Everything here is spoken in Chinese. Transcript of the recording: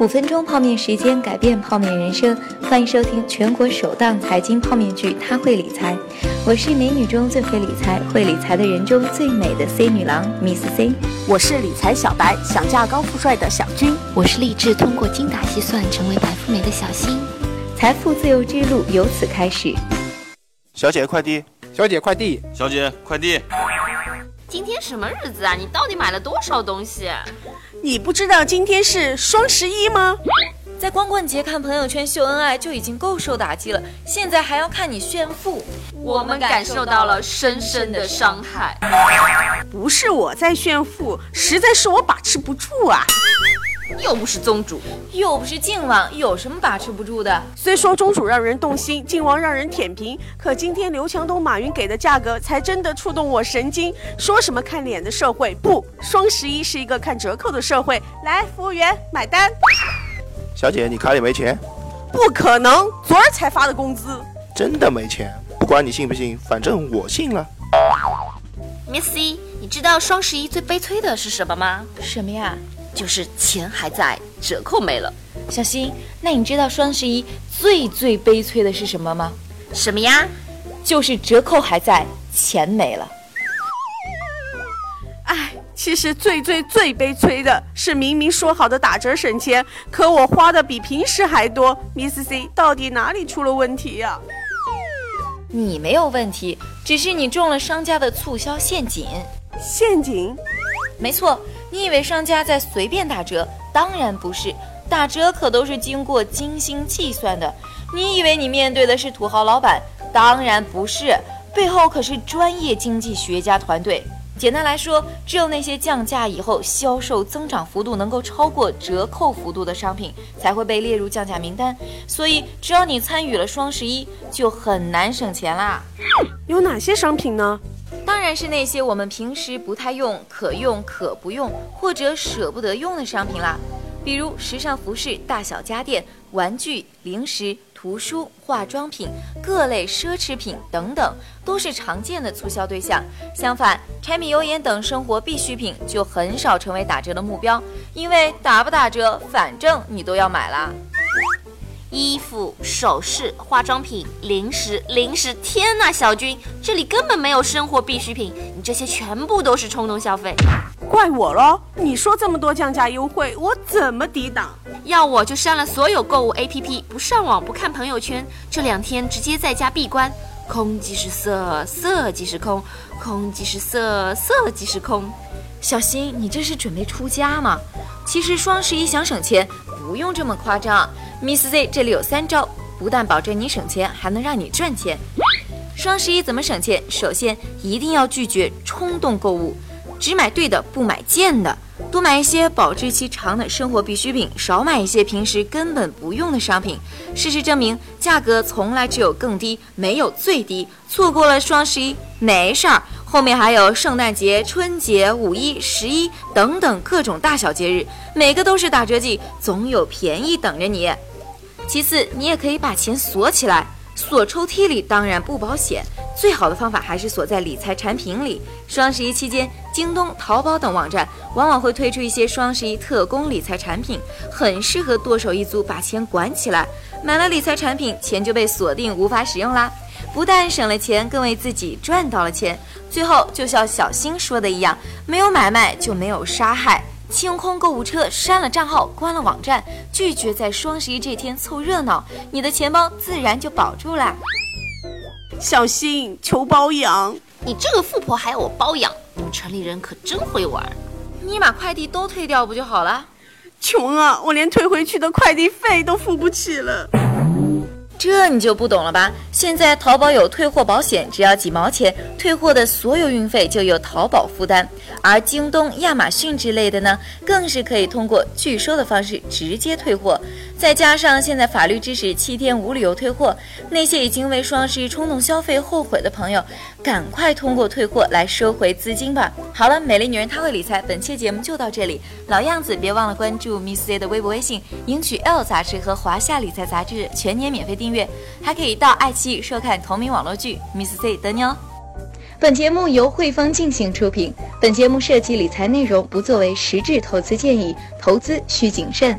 五分钟泡面时间，改变泡面人生。欢迎收听全国首档财经泡面剧《他会理财》，我是美女中最会理财、会理财的人中最美的 C 女郎 Miss C。我是理财小白，想嫁高富帅的小军。我是立志通过精打细算成为白富美的小新。财富自由之路由此开始。小姐，快递！小姐，快递！小姐，快递！今天什么日子啊？你到底买了多少东西？你不知道今天是双十一吗？在光棍节看朋友圈秀恩爱就已经够受打击了，现在还要看你炫富，我们感受到了深深的伤害。不是我在炫富，实在是我把持不住啊！又不是宗主，又不是靖王，有什么把持不住的？虽说宗主让人动心，靖王让人舔屏，可今天刘强东、马云给的价格才真的触动我神经。说什么看脸的社会，不，双十一是一个看折扣的社会。来，服务员买单。小姐，你卡里没钱？不可能，昨儿才发的工资。真的没钱？不管你信不信，反正我信了。Missy，你知道双十一最悲催的是什么吗？什么呀？就是钱还在，折扣没了。小新，那你知道双十一最最悲催的是什么吗？什么呀？就是折扣还在，钱没了。哎，其实最最最悲催的是，明明说好的打折省钱，可我花的比平时还多。Miss C，到底哪里出了问题呀？你没有问题，只是你中了商家的促销陷阱。陷阱？没错。你以为商家在随便打折？当然不是，打折可都是经过精心计算的。你以为你面对的是土豪老板？当然不是，背后可是专业经济学家团队。简单来说，只有那些降价以后销售增长幅度能够超过折扣幅度的商品，才会被列入降价名单。所以，只要你参与了双十一，就很难省钱啦。有哪些商品呢？当然是那些我们平时不太用、可用可不用或者舍不得用的商品啦，比如时尚服饰、大小家电、玩具、零食、图书、化妆品、各类奢侈品等等，都是常见的促销对象。相反，柴米油盐等生活必需品就很少成为打折的目标，因为打不打折，反正你都要买啦。衣服、首饰、化妆品、零食、零食，天呐，小军，这里根本没有生活必需品，你这些全部都是冲动消费，怪我喽！你说这么多降价优惠，我怎么抵挡？要我就删了所有购物 APP，不上网，不看朋友圈，这两天直接在家闭关，空即是色，色即是空，空即是色，色即是空。小新，你这是准备出家吗？其实双十一想省钱，不用这么夸张。Miss Z 这里有三招，不但保证你省钱，还能让你赚钱。双十一怎么省钱？首先一定要拒绝冲动购物，只买对的，不买贱的。多买一些保质期长的生活必需品，少买一些平时根本不用的商品。事实证明，价格从来只有更低，没有最低。错过了双十一没事儿，后面还有圣诞节、春节、五一、十一等等各种大小节日，每个都是打折季，总有便宜等着你。其次，你也可以把钱锁起来，锁抽屉里当然不保险，最好的方法还是锁在理财产品里。双十一期间，京东、淘宝等网站往往会推出一些双十一特供理财产品，很适合剁手一族把钱管起来。买了理财产品，钱就被锁定，无法使用啦。不但省了钱，更为自己赚到了钱。最后，就像小新说的一样，没有买卖就没有杀害。清空购物车，删了账号，关了网站，拒绝在双十一这天凑热闹，你的钱包自然就保住了。小新求包养，你这个富婆还要我包养？你们城里人可真会玩。你把快递都退掉不就好了？穷啊，我连退回去的快递费都付不起了。这你就不懂了吧？现在淘宝有退货保险，只要几毛钱，退货的所有运费就由淘宝负担。而京东、亚马逊之类的呢，更是可以通过拒收的方式直接退货。再加上现在法律支持七天无理由退货，那些已经为双十一冲动消费后悔的朋友，赶快通过退货来收回资金吧。好了，美丽女人她会理财，本期节目就到这里。老样子，别忘了关注 Miss C 的微博、微信，赢取 L 杂志和华夏理财杂志全年免费订。订阅还可以到爱奇艺收看同名网络剧《Miss C》等你哦。本节目由汇丰进行出品，本节目涉及理财内容，不作为实质投资建议，投资需谨慎。